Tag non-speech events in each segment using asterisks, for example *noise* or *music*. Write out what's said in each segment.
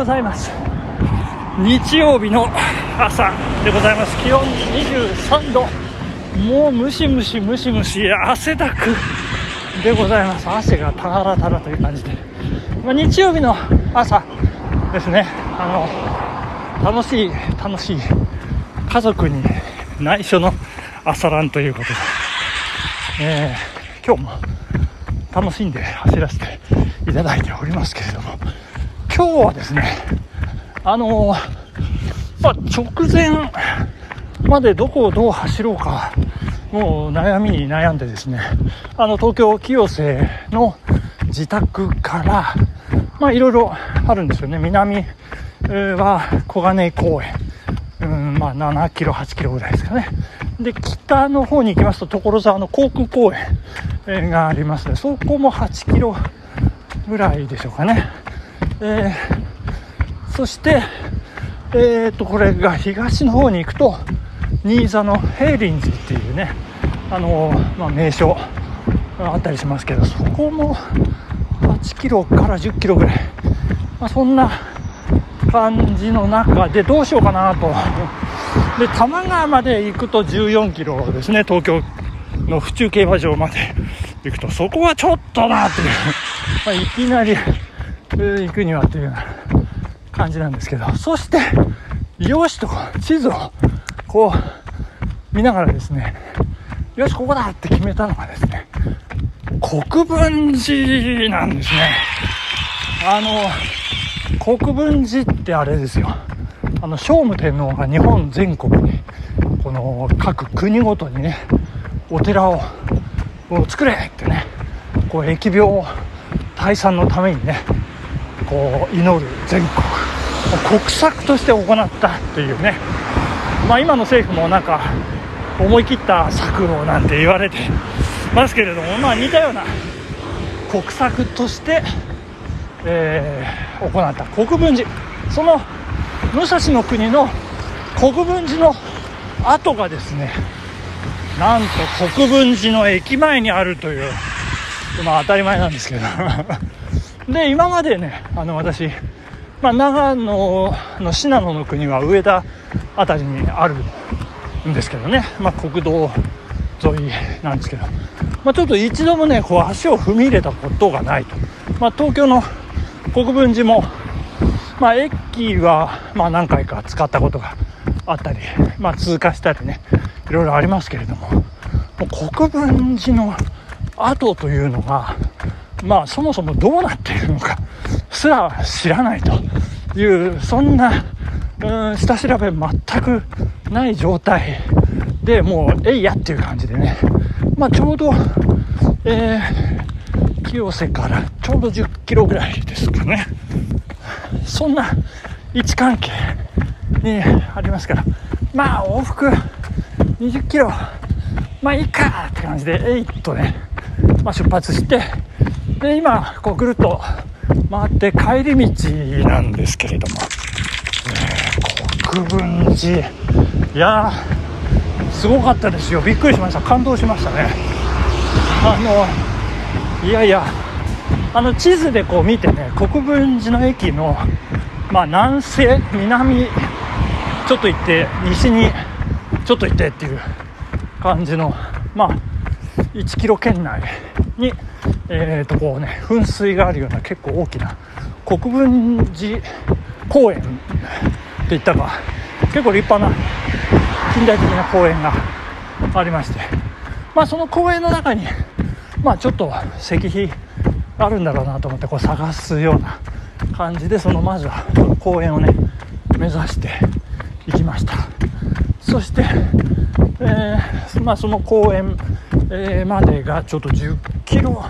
ございます。日曜日の朝でございます。気温23度。もうムシムシムシムシ。汗だくでございます。汗がたらたらという感じで、まあ、日曜日の朝ですね。あの楽しい楽しい。家族に内緒の朝ランということで、えー、今日も楽しんで走らせていただいておりますけれども。今日はですねあのまあ、直前までどこをどう走ろうかもう悩みに悩んでですねあの東京清瀬の自宅からまいろいろあるんですよね。南は小金井公園。うんまあ7キロ8キロぐらいですかね。で北の方に行きますと所沢の航空公園がありますね。そこも8キロぐらいでしょうかね、えー、そしてえー、とこれが東の方に行くと新座の平林寺っていうねあのー、まあ、名所あったりしますけどそこも8キロから10キロぐらい、まあ、そんな感じの中でどうしようかなと。で多摩川まで行くと14キロですね東京の府中競馬場まで行くと。そこはちょっとなっていう、まあ、いきなり行くにはっていう感じなんですけど、そして、よしと地図をこう見ながらですね、よし、ここだって決めたのがですね、国分寺なんですね。あの、国分寺ってあれですよ。あの、聖武天皇が日本全国に、この各国ごとにね、お寺を作れってね、こう疫病退散のためにね、こう祈る全国国策として行ったというね、まあ、今の政府もなんか思い切った策をなんて言われてますけれども、まあ、似たような国策として、えー、行った。国分寺。その武蔵の国の国分寺の跡がですねなんと国分寺の駅前にあるという、まあ、当たり前なんですけど。*laughs* で今までねあの私まあ、長野の信濃の国は上田辺りにあるんですけどね、まあ、国道沿いなんですけど、まあ、ちょっと一度もねこう足を踏み入れたことがないと、まあ、東京の国分寺も、まあ、駅はま何回か使ったことがあったり、ま、通過したりねいろいろありますけれども。もう国分寺の跡というのがまあそもそもどうなっているのかすら知らないというそんなうん下調べ全くない状態でもうえいやっていう感じでね。まあちょうどえー、清瀬からちょうど10キロぐらいですかね。そんな位置関係にありますから。まあ往復20キロ。まあいいかって感じでえいっとね、まあ、出発してで今こうぐるっと回って帰り道なんですけれども、えー、国分寺。いやすごかったですよ。びっくりしました。感動しましたね。あのいやいやあの地図でこう見てね国分寺の駅の、まあ、南西南ちょっと行って西にちょっと行ってっていう感じのまあ1キロ圏内にえー、とこうね噴水があるような結構大きな国分寺公園って言ったか結構立派な近代的な公園がありましてまあその公園の中にまあちょっと石碑あるんだろうなと思ってこう探すような感じでそのまずは公園をね目指していきました。そして、えー、まあ、その公園、えー、までがちょっと10キロ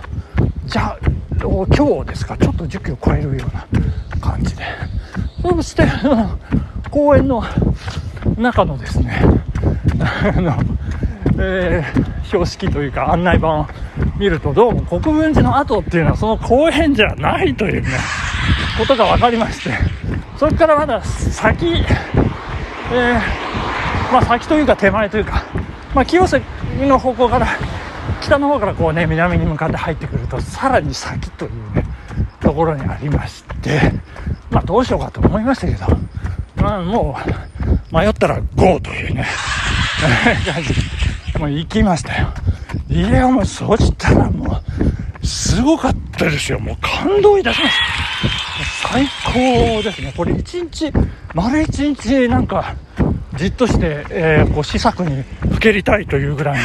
じゃ今日ですか？ちょっと10キロ超えるような感じで。そして公園の中のですね *laughs* あの、えー、標識というか案内板を見るとどうも国分寺の跡っていうのはその公園じゃないというねことが分かりまして。それからまだ先、えー、まあ、先というか手前というか、まあ、清瀬の方向から北の方からこうね南に向かって入ってくるとさらに先というねところにありましてまあどうしようかと思いましたけど、まあもう迷ったら GO というね、*laughs* 感じ、もう行きましたよ。いや、もうそしたらもう、すごかったですよ。もう感動いたしました。最高ですね。これ一日、丸一日なんか、じっとして、えー、こう、試作にふけりたいというぐらいの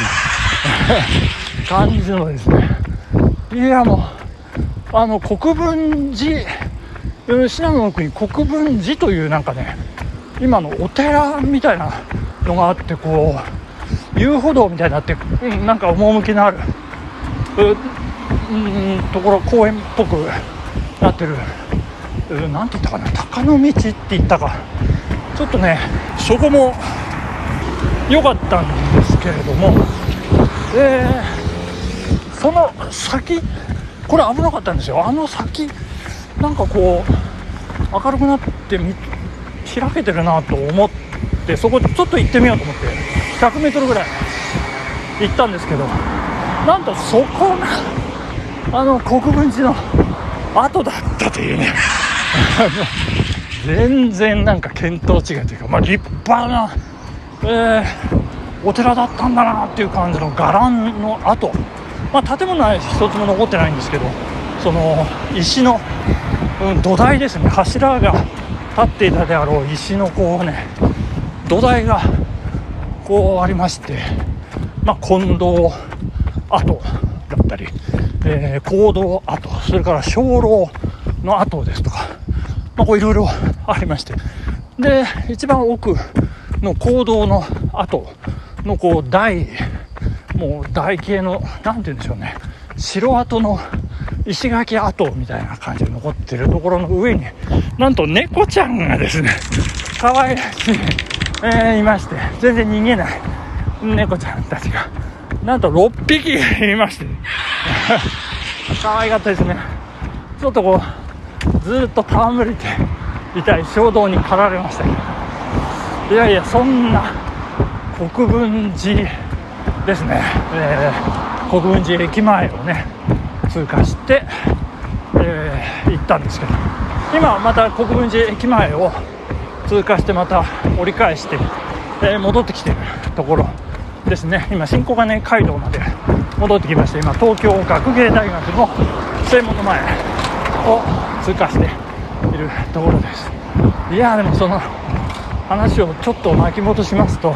感じのですね。いや、もう、あの、国分寺、信濃の国国分寺というなんかね、今のお寺みたいなのがあって、こう、遊歩道みたいになって、うん、なんか趣のある、うん、ところ、公園っぽくなってる、なんて言ったかな、鷹の道って言ったか、ちょっとね、そこも良かったんですけれども、えー、その先、これ危なかったんですよ。あの先、なんかこう、明るくなって開けてるなと思って、そこちょっと行ってみようと思って、100メートルぐらい行ったんですけど、なんとそこが、あの国分寺の後だったというね。*laughs* 全然なんか見当違いというか、まあ、立派な、えー、お寺だったんだなっていう感じの伽藍の跡、まあ、建物は一つも残ってないんですけどその石の、うん、土台ですね。柱が立っていたであろう石のこうね土台がこうありまして、まあ、近藤跡だったり、えー、行動跡それから鐘楼の跡ですとか、まあ、こういろいろありまして。で一番奥の行動の跡のこう台もう台形の何て言うんでしょうね。城跡の石垣跡みたいな感じで残ってるところの上になんと猫ちゃんがですね可愛らしい、えー、いまして全然逃げない猫ちゃんたちがなんと6匹いまして。*laughs* 可愛かったですね。ちょっとこうずっと戯れていたい衝動に駆られました。けどいやいやそんな国分寺ですね、えー、国分寺駅前をね通過して、えー、行ったんですけど今また国分寺駅前を通過してまた折り返して、えー、戻ってきてるところですね。今新小金街道まで戻ってきまして今東京学芸大学の正門の前を通過しているところです。いやでもその話をちょっと巻き戻しますと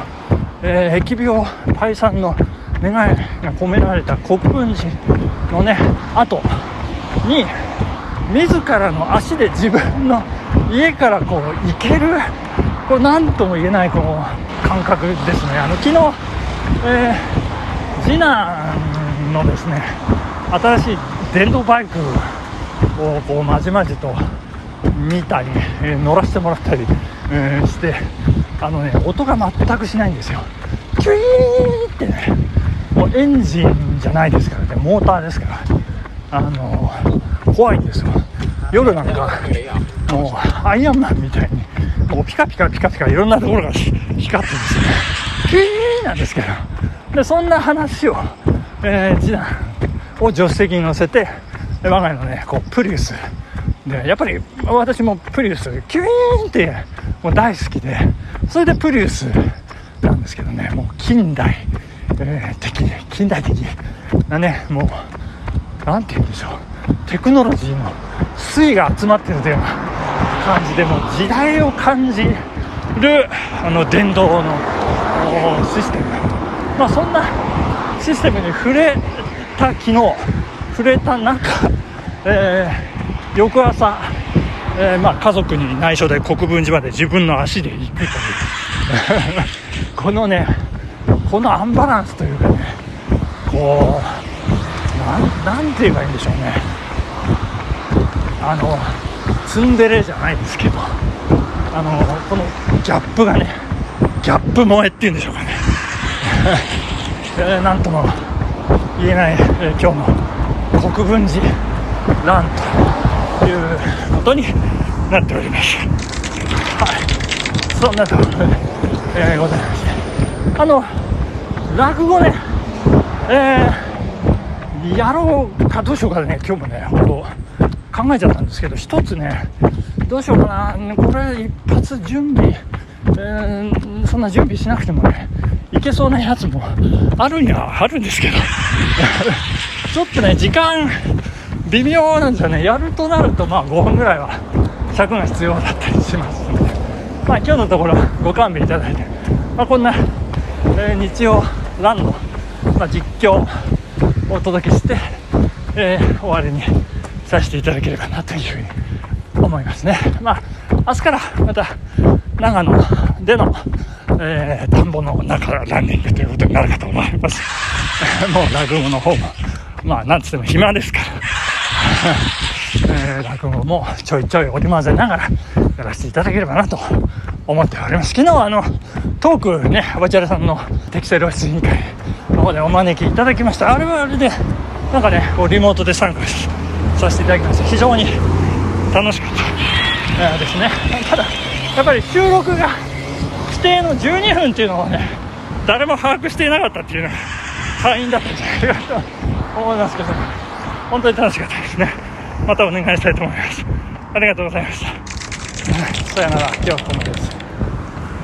えー、疫病退散の願いが込められた国分寺のね後に自らの足で自分の家からこう行けるこれ何とも言えないこの感覚ですね。あの昨日、えー、次男のですね新しい電動バイクをこうまじまじと見たり、えー、乗らせてもらったり、えー、してあのね音が全くしないんですよ。キュイーってねもうエンジンじゃないですからねモーターですから。あの怖いんですよ。夜なんかもうアイアンマンみたいにもうピカピカピカピカいろんなところが光ってですね。キュイーなんですけど。でそんな話を、えー、次男を助手席に乗せて我が家のねこうプリウス。でやっぱり私もプリウス。キュイーンってもう大好きでそれでプリウスなんですけどねもう近代、えー、的近代的なねもう何て言うんでしょうテクノロジーの粋が集まってるというような感じでもう時代を感じるあの電動のシステム。まあそんなシステムに触れた昨日触れた中、えー、翌朝、えー、まあ、家族に内緒で国分寺まで自分の足で行くという。*laughs* このねこのアンバランスというかねこうなんて言えばいいんでしょうね。あのツンデレじゃないですけどあのこのギャップがねギャップ萌えっていうんでしょうかね。*laughs* えー、なんとも言えない、えー、今日の国分寺ランということになっております。はい。そんなところで、えー、ございまして。あの落語ねえー、やろうかどうしようかね今日もね本当考えちゃったんですけど一つねどうしようかな。これ一発準備、えー、そんな準備しなくてもね、いけそうなやつもあるにはあるんですけど、*laughs* ちょっとね、時間、微妙なんですよね。やるとなると、まあ5分ぐらいは尺が必要だったりしますので、まあ今日のところご勘弁いただいて、まあこんな、えー、日曜ランの、まあ、実況をお届けして、えー、終わりにさせていただければなというふうに思いますね。まあ明日からまた長野での、えー、田んぼの中ランニングということになるかと思います。*laughs* もう落語の方も、まあなんつっても暇ですから。*laughs* えー、落語もちょいちょい織り交ぜながらやらせていただければなと思っております。昨日はあの、トークね、バチャラさんの適正露出委員会の方でお招きいただきました。あれはあれで、なんかね、こうリモートで参加させていただきました。非常に楽しかった、えー、ですね。ただ、やっぱり収録が規定の12分っていうのはね、誰も把握していなかったっていうのは敗因だったんじゃないかと思いますけど、本当に楽しかったですね。またお願いしたいと思います。ありがとうございました。さよなら、今日はここまでです。